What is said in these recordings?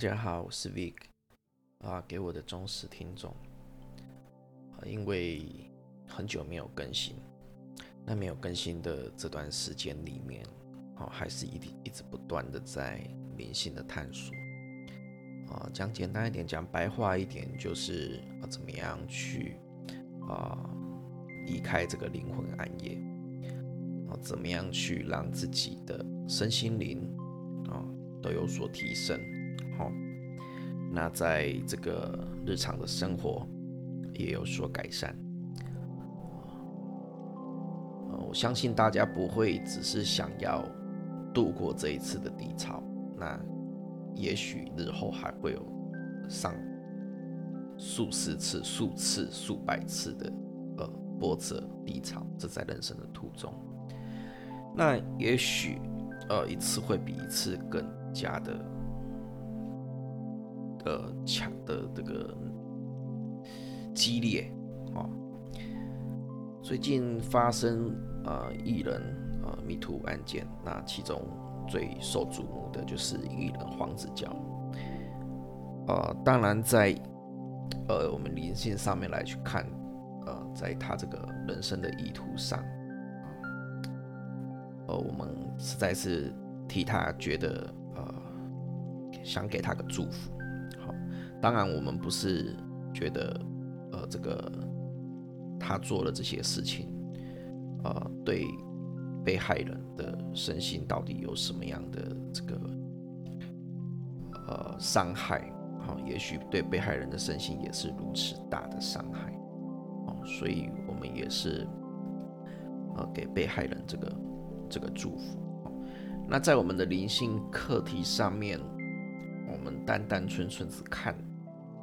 大家好，我是 Vic 啊，给我的忠实听众。啊，因为很久没有更新，那没有更新的这段时间里面，啊，还是一一直不断的在灵性的探索。啊，讲简单一点，讲白话一点，就是啊，怎么样去啊离开这个灵魂暗夜。啊，怎么样去让自己的身心灵啊都有所提升。好，那在这个日常的生活也有所改善。我相信大家不会只是想要度过这一次的低潮，那也许日后还会有上数十次、数次、数百次的呃波折低潮，这在人生的途中。那也许呃一次会比一次更加的。呃，强的这个激烈啊！最近发生呃艺人呃迷途案件，那其中最受瞩目的就是艺人黄子佼。呃，当然在呃我们灵性上面来去看，呃，在他这个人生的意图上，呃，我们实在是替他觉得呃，想给他个祝福。当然，我们不是觉得，呃，这个他做了这些事情，呃，对被害人的身心到底有什么样的这个呃伤害？好，也许对被害人的身心也是如此大的伤害，哦，所以我们也是呃给被害人这个这个祝福。那在我们的灵性课题上面，我们单单纯纯只看。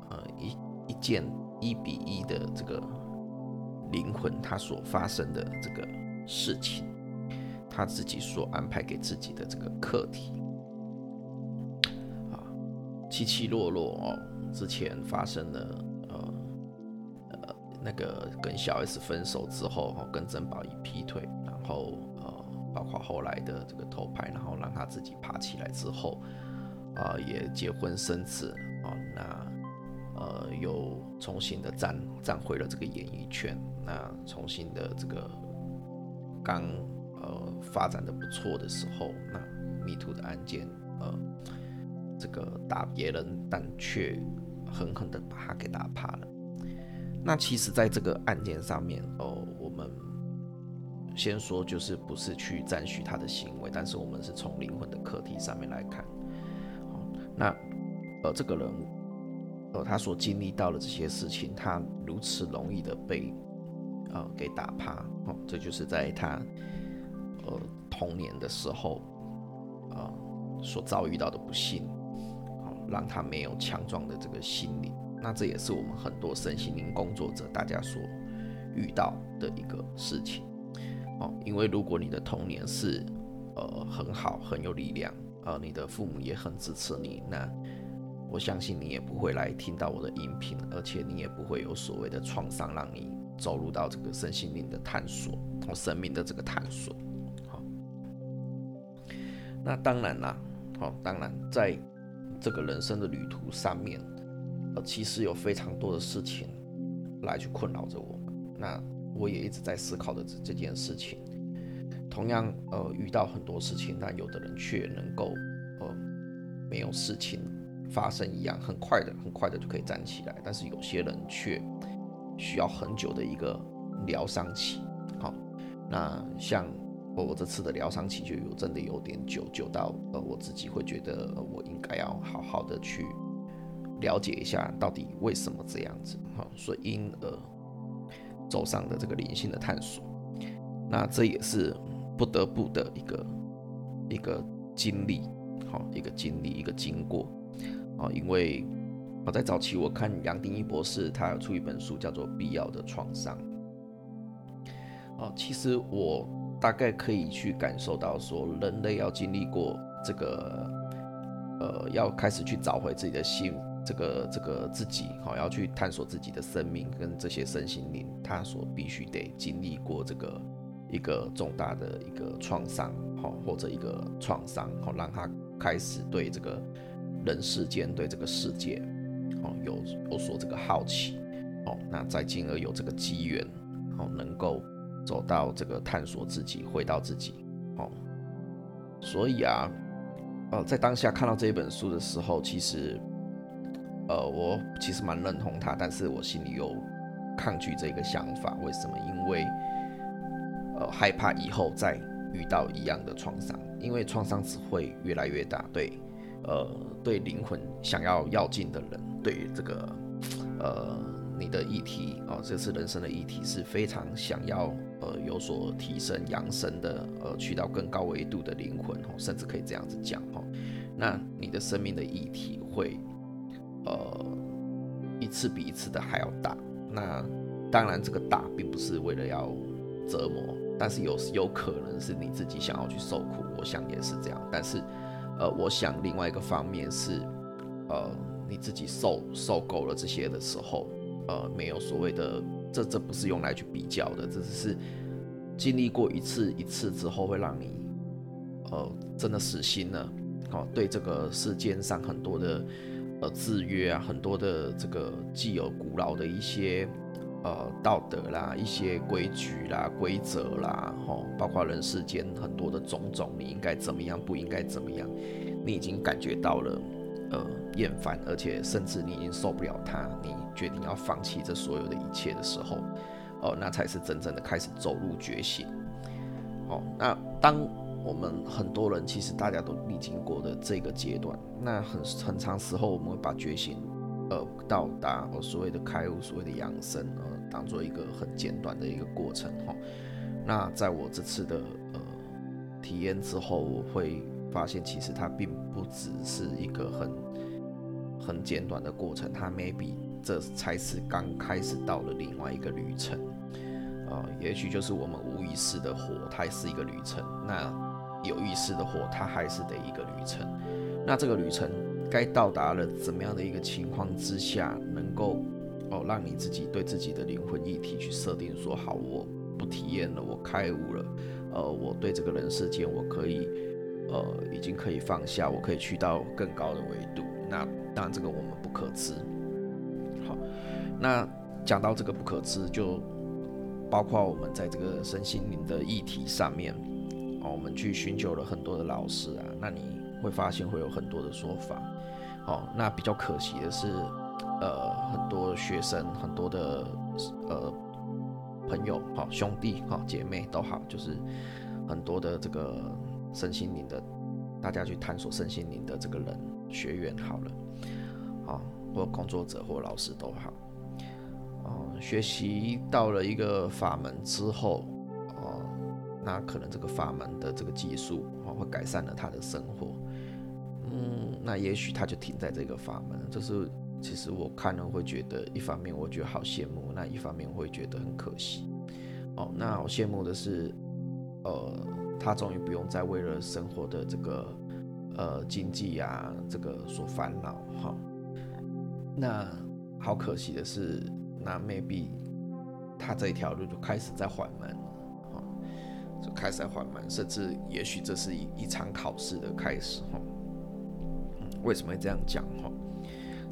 呃，一一件一比一的这个灵魂，他所发生的这个事情，他自己所安排给自己的这个课题，啊，起起落落哦，之前发生了呃呃那个跟小 S 分手之后，哦，跟曾宝仪劈腿，然后呃，包括后来的这个偷拍，然后让他自己爬起来之后，啊，也结婚生子，啊，那。呃，又重新的站站回了这个演艺圈，那重新的这个刚呃发展的不错的时候，那迷途的案件，呃，这个打别人，但却狠狠的把他给打趴了。那其实，在这个案件上面，哦，我们先说就是不是去赞许他的行为，但是我们是从灵魂的课题上面来看。那呃，这个人。他所经历到的这些事情，他如此容易的被呃给打趴，哦，这就是在他呃童年的时候啊所遭遇到的不幸，哦，让他没有强壮的这个心灵。那这也是我们很多身心灵工作者大家所遇到的一个事情，哦，因为如果你的童年是呃很好，很有力量，呃，你的父母也很支持你，那。我相信你也不会来听到我的音频，而且你也不会有所谓的创伤，让你走入到这个身心灵的探索，哦，生命的这个探索。好，那当然啦，好，当然在这个人生的旅途上面，呃，其实有非常多的事情来去困扰着我。那我也一直在思考的这这件事情。同样，呃，遇到很多事情，但有的人却能够，呃，没有事情。发生一样很快的，很快的就可以站起来，但是有些人却需要很久的一个疗伤期。好，那像我这次的疗伤期就有真的有点久，久到呃我自己会觉得我应该要好好的去了解一下到底为什么这样子。好，所以因而走上的这个灵性的探索，那这也是不得不的一个一个经历，好，一个经历，一个经过。啊，因为我在早期我看杨定一博士，他有出一本书叫做《必要的创伤》。哦，其实我大概可以去感受到，说人类要经历过这个，呃，要开始去找回自己的心，这个这个自己，好，要去探索自己的生命跟这些身心灵，他所必须得经历过这个一个重大的一个创伤，好，或者一个创伤，好，让他开始对这个。人世间，对这个世界，哦，有有所这个好奇，哦，那再进而有这个机缘，哦，能够走到这个探索自己，回到自己，哦，所以啊，呃，在当下看到这一本书的时候，其实，呃，我其实蛮认同他，但是我心里有抗拒这个想法，为什么？因为，呃，害怕以后再遇到一样的创伤，因为创伤只会越来越大，对。呃，对灵魂想要要进的人，对于这个，呃，你的议题哦，这次人生的议题是非常想要呃有所提升、扬升的，呃，去到更高维度的灵魂哦，甚至可以这样子讲哦。那你的生命的议题会，呃，一次比一次的还要大。那当然，这个大并不是为了要折磨，但是有有可能是你自己想要去受苦。我想也是这样，但是。呃，我想另外一个方面是，呃，你自己受受够了这些的时候，呃，没有所谓的，这这不是用来去比较的，这只是经历过一次一次之后，会让你，呃，真的死心了，哦，对这个世间上很多的呃制约啊，很多的这个既有古老的一些。呃，道德啦，一些规矩啦、规则啦，吼，包括人世间很多的种种，你应该怎么样，不应该怎么样，你已经感觉到了，呃，厌烦，而且甚至你已经受不了它，你决定要放弃这所有的一切的时候，哦，那才是真正的开始走入觉醒。哦，那当我们很多人其实大家都历经过的这个阶段，那很很长时候我们会把觉醒。呃，到达我所谓的开悟，所谓的养生，呃，当做一个很简短的一个过程哈。那在我这次的呃体验之后，我会发现其实它并不只是一个很很简短的过程，它 maybe 这才是刚开始到了另外一个旅程，呃，也许就是我们无意识的活，它是一个旅程；那有意识的活，它还是得一个旅程。那这个旅程。该到达了怎么样的一个情况之下，能够哦让你自己对自己的灵魂议题去设定说好，我不体验了，我开悟了，呃，我对这个人世间我可以呃已经可以放下，我可以去到更高的维度。那当然这个我们不可知。好，那讲到这个不可知，就包括我们在这个身心灵的议题上面，哦，我们去寻求了很多的老师啊，那你会发现会有很多的说法。哦，那比较可惜的是，呃，很多学生，很多的呃朋友，好兄弟，好姐妹都好，就是很多的这个身心灵的，大家去探索身心灵的这个人学员好了，啊，或工作者或老师都好，哦，学习到了一个法门之后，哦，那可能这个法门的这个技术，哦，会改善了他的生活。嗯，那也许他就停在这个法门，就是其实我看了会觉得，一方面我觉得好羡慕，那一方面会觉得很可惜。哦，那我羡慕的是，呃，他终于不用再为了生活的这个呃经济啊这个所烦恼哈。那好可惜的是，那 maybe 他这一条路就开始在缓慢，哈，就开始在缓慢，甚至也许这是一一场考试的开始哈。为什么会这样讲哈？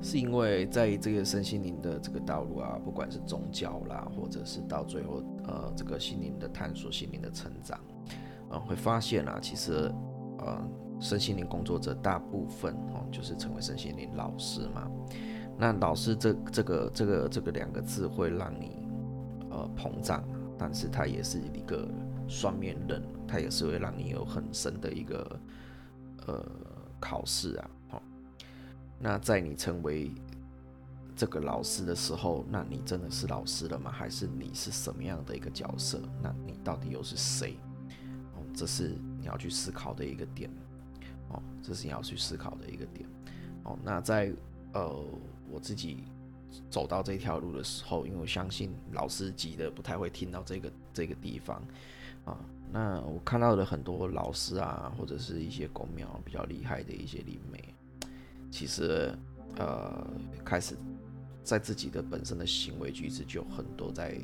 是因为在这个身心灵的这个道路啊，不管是宗教啦，或者是到最后呃这个心灵的探索、心灵的成长，啊，会发现啊，其实呃身心灵工作者大部分哦就是成为身心灵老师嘛。那老师这这个这个这个两个字会让你呃膨胀，但是它也是一个双面刃，它也是会让你有很深的一个呃考试啊。那在你成为这个老师的时候，那你真的是老师了吗？还是你是什么样的一个角色？那你到底又是谁？哦，这是你要去思考的一个点。哦，这是你要去思考的一个点。哦，那在呃我自己走到这条路的时候，因为我相信老师级的不太会听到这个这个地方啊。那我看到的很多老师啊，或者是一些公庙比较厉害的一些灵媒。其实，呃，开始在自己的本身的行为举止就很多在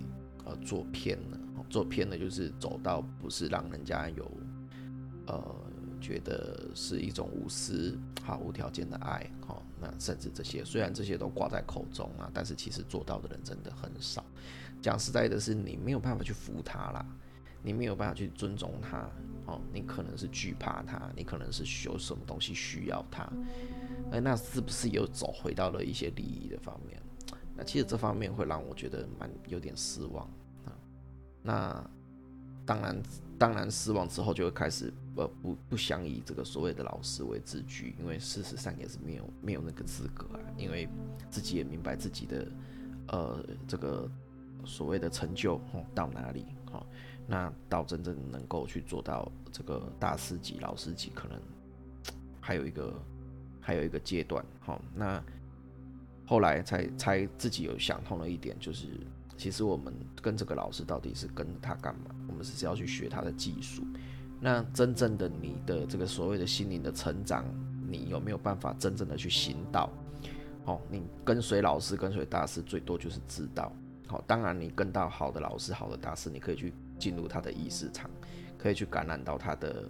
呃做偏了，做偏了就是走到不是让人家有呃觉得是一种无私、好无条件的爱，好，那甚至这些虽然这些都挂在口中啊，但是其实做到的人真的很少。讲实在的，是你没有办法去服他啦，你没有办法去尊重他，哦，你可能是惧怕他，你可能是有什么东西需要他，哎，那是不是又走回到了一些利益的方面？那其实这方面会让我觉得蛮有点失望啊。那当然。当然失望之后，就会开始呃不不想以这个所谓的老师为自居，因为事实上也是没有没有那个资格啊，因为自己也明白自己的呃这个所谓的成就到哪里哈，那到真正能够去做到这个大师级老师级，可能还有一个还有一个阶段好，那后来才才自己有想通了一点，就是。其实我们跟这个老师到底是跟他干嘛？我们是要去学他的技术。那真正的你的这个所谓的心灵的成长，你有没有办法真正的去行道？哦，你跟随老师、跟随大师，最多就是知道。好，当然你跟到好的老师、好的大师，你可以去进入他的意识场，可以去感染到他的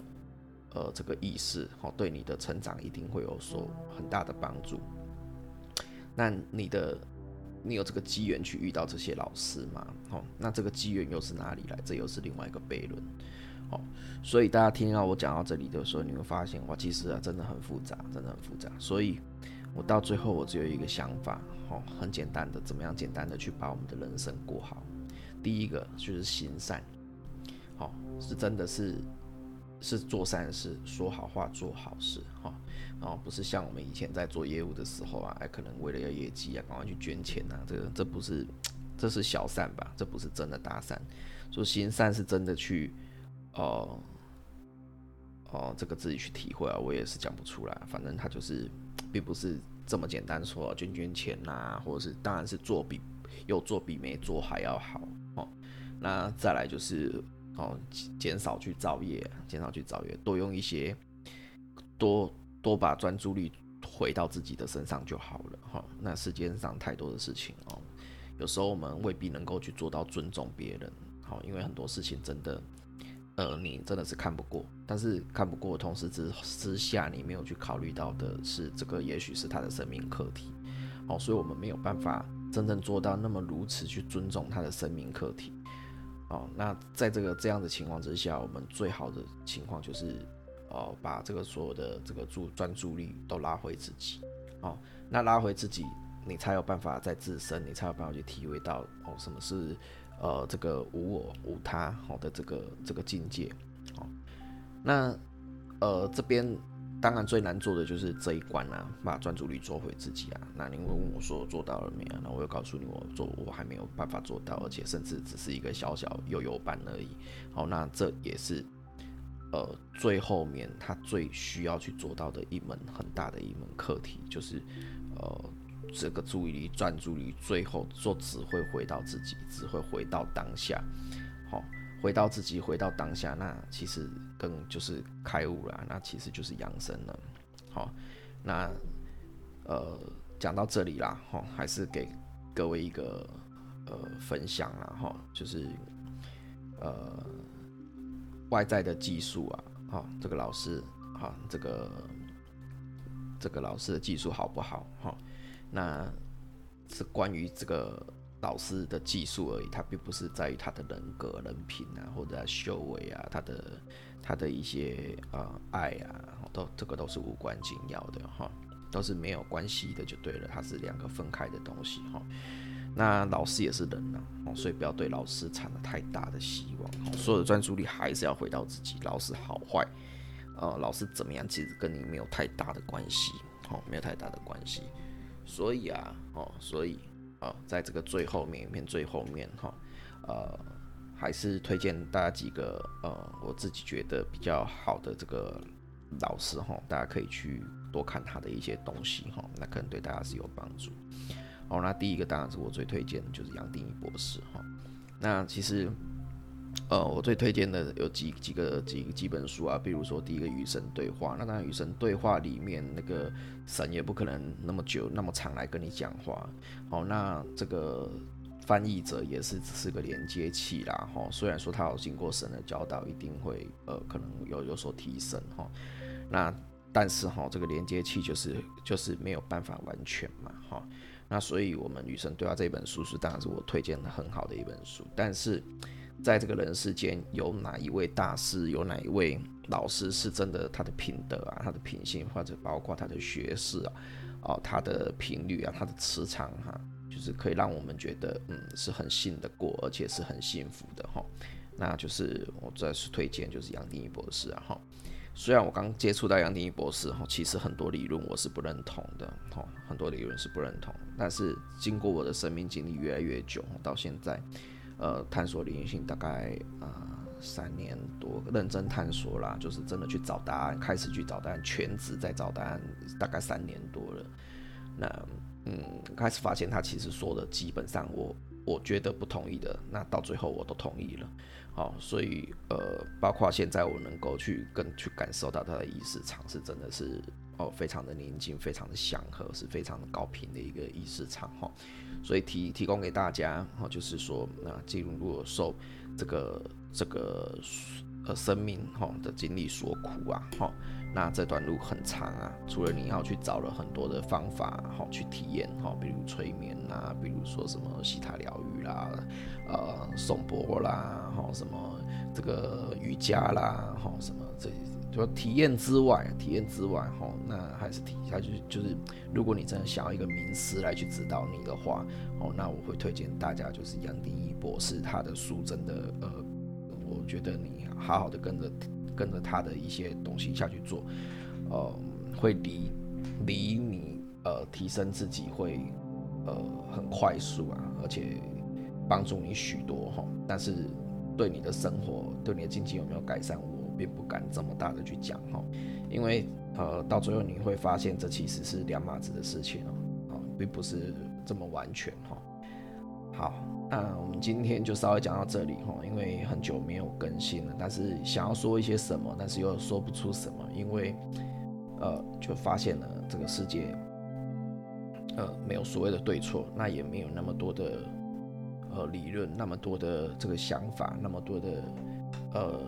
呃这个意识，好，对你的成长一定会有所很大的帮助。那你的。你有这个机缘去遇到这些老师吗？哦，那这个机缘又是哪里来？这又是另外一个悖论。哦，所以大家听到我讲到这里的时候，你会发现哇，其实啊，真的很复杂，真的很复杂。所以，我到最后我只有一个想法，哦，很简单的，怎么样简单的去把我们的人生过好？第一个就是行善，好，是真的是。是做善事，说好话，做好事，哈，然后不是像我们以前在做业务的时候啊，哎，可能为了要业绩啊，赶快去捐钱呐，这个这不是，这是小善吧？这不是真的大善。说行善是真的去，哦，哦，这个自己去体会啊，我也是讲不出来。反正他就是，并不是这么简单说捐捐钱呐，或者是，当然是做比有做比没做还要好，哦，那再来就是。哦，减少去造业，减少去造业，多用一些，多多把专注力回到自己的身上就好了。哈，那世界上太多的事情哦，有时候我们未必能够去做到尊重别人。好，因为很多事情真的，呃，你真的是看不过，但是看不过同时之之下，你没有去考虑到的是，这个也许是他的生命课题。哦，所以我们没有办法真正做到那么如此去尊重他的生命课题。哦，那在这个这样的情况之下，我们最好的情况就是，哦，把这个所有的这个注专注力都拉回自己，哦，那拉回自己，你才有办法在自身，你才有办法去体会到，哦，什么是，呃，这个无我无他好的这个这个境界，哦，那，呃，这边。当然最难做的就是这一关啊，把专注力做回自己啊。那你会问我说做到了没有？那我又告诉你我做我还没有办法做到，而且甚至只是一个小小悠悠班而已。好，那这也是呃最后面他最需要去做到的一门很大的一门课题，就是呃这个注意力专注力最后做只会回到自己，只会回到当下。好。回到自己，回到当下，那其实更就是开悟了，那其实就是养生了。好，那呃讲到这里啦，哈，还是给各位一个呃分享啦，哈，就是呃外在的技术啊，哈，这个老师，哈，这个这个老师的技术好不好？哈，那是关于这个。老师的技术而已，他并不是在于他的人格、人品啊，或者修为啊，他的他的一些呃爱啊，都这个都是无关紧要的哈，都是没有关系的就对了，它是两个分开的东西哈。那老师也是人呐，所以不要对老师产了太大的希望，所有的专注力还是要回到自己。老师好坏，呃，老师怎么样，其实跟你没有太大的关系，哦，没有太大的关系。所以啊，哦，所以。啊，在这个最后面面最后面哈，呃，还是推荐大家几个呃，我自己觉得比较好的这个老师哈，大家可以去多看他的一些东西哈，那可能对大家是有帮助。哦，那第一个当然是我最推荐的就是杨定一博士哈，那其实。呃，我最推荐的有几几个几几本书啊，比如说第一个《与神对话》，那当然《与神对话》里面那个神也不可能那么久那么长来跟你讲话，哦，那这个翻译者也是只是个连接器啦，哈，虽然说他有经过神的教导，一定会呃可能有有所提升哈，那但是哈，这个连接器就是就是没有办法完全嘛，哈。那所以我们与神对话这本书是当然是我推荐的很好的一本书，但是在这个人世间有哪一位大师，有哪一位老师是真的他的品德啊，他的品性或者包括他的学识啊，哦，他的频率啊，他的磁场哈。就是可以让我们觉得，嗯，是很信得过，而且是很幸福的哈。那就是我再次推荐，就是杨定一博士啊哈。虽然我刚接触到杨定一博士哈，其实很多理论我是不认同的哈，很多理论是不认同。但是经过我的生命经历越来越久，到现在，呃，探索灵性大概啊三年多，认真探索啦，就是真的去找答案，开始去找答案，全职在找答案，大概三年多了。那。嗯，开始发现他其实说的基本上我我觉得不同意的，那到最后我都同意了，好，所以呃，包括现在我能够去更去感受到他的意识场是真的是哦，非常的宁静，非常的祥和，是非常的高频的一个意识场哈，所以提提供给大家哈，就是说那进入如果受这个这个呃生命哈的经历所苦啊哈。那这段路很长啊，除了你要去找了很多的方法，好去体验，哈，比如催眠啦，比如说什么西塔疗愈啦，呃，颂钵啦，哈，什么这个瑜伽啦，哈，什么这就体验之外，体验之外，哈，那还是提一下，就是就是，如果你真的想要一个名师来去指导你的话，哦，那我会推荐大家就是杨定一博士他的书，真的，呃，我觉得你好好的跟着。跟着他的一些东西下去做，呃，会离离你呃提升自己会呃很快速啊，而且帮助你许多哈。但是对你的生活，对你的经济有没有改善，并不敢这么大的去讲哈，因为呃到最后你会发现这其实是两码子的事情哦，啊，并不是这么完全哈。好，那我们今天就稍微讲到这里哈，因为很久没有更新了，但是想要说一些什么，但是又说不出什么，因为呃，就发现了这个世界呃没有所谓的对错，那也没有那么多的呃理论，那么多的这个想法，那么多的呃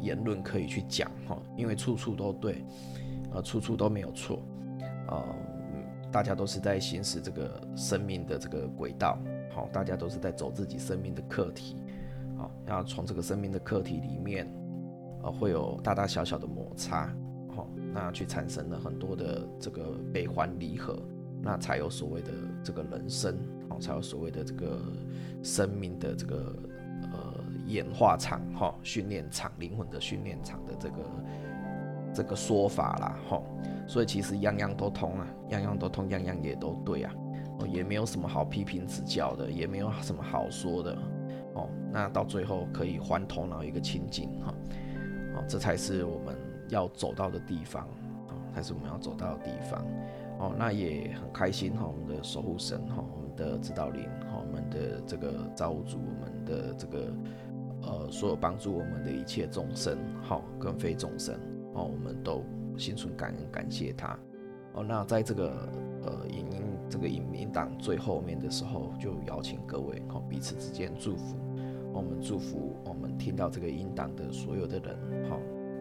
言论可以去讲哈，因为处处都对，呃，处处都没有错，呃，大家都是在行使这个生命的这个轨道。好，大家都是在走自己生命的课题，好，然后从这个生命的课题里面，呃，会有大大小小的摩擦，好，那去产生了很多的这个悲欢离合，那才有所谓的这个人生，好，才有所谓的这个生命的这个演化场，哈，训练场，灵魂的训练场的这个这个说法啦，哈，所以其实样样都通啊，样样都通，样样也都对啊。哦也没有什么好批评指教的，也没有什么好说的，哦，那到最后可以还头脑一个清净哈，哦，这才是我们要走到的地方，哦，才是我们要走到的地方，哦，那也很开心哈，我们的守护神哈，我们的指导灵哈，我们的这个造物主，我们的这个呃，所有帮助我们的一切众生好，跟非众生哦，我们都心存感恩，感谢他，哦，那在这个呃影音。这个影音档最后面的时候，就邀请各位哦彼此之间祝福，我们祝福我们听到这个音档的所有的人好，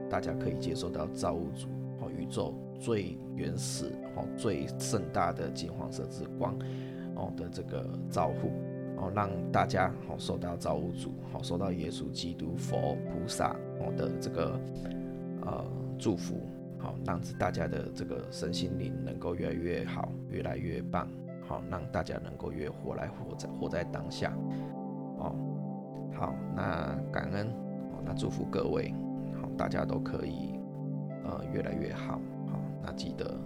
大家可以接受到造物主哦宇宙最原始哈最盛大的金黄色之光哦的这个照护哦，让大家好受到造物主好受到耶稣基督佛菩萨哦的这个呃祝福。好，让大家的这个身心灵能够越来越好，越来越棒。好，让大家能够越活来活在活在当下。哦，好，那感恩，那祝福各位，好，大家都可以呃越来越好。好，那记得，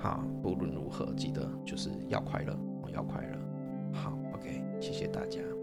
好，不论如何，记得就是要快乐，要快乐。谢谢大家。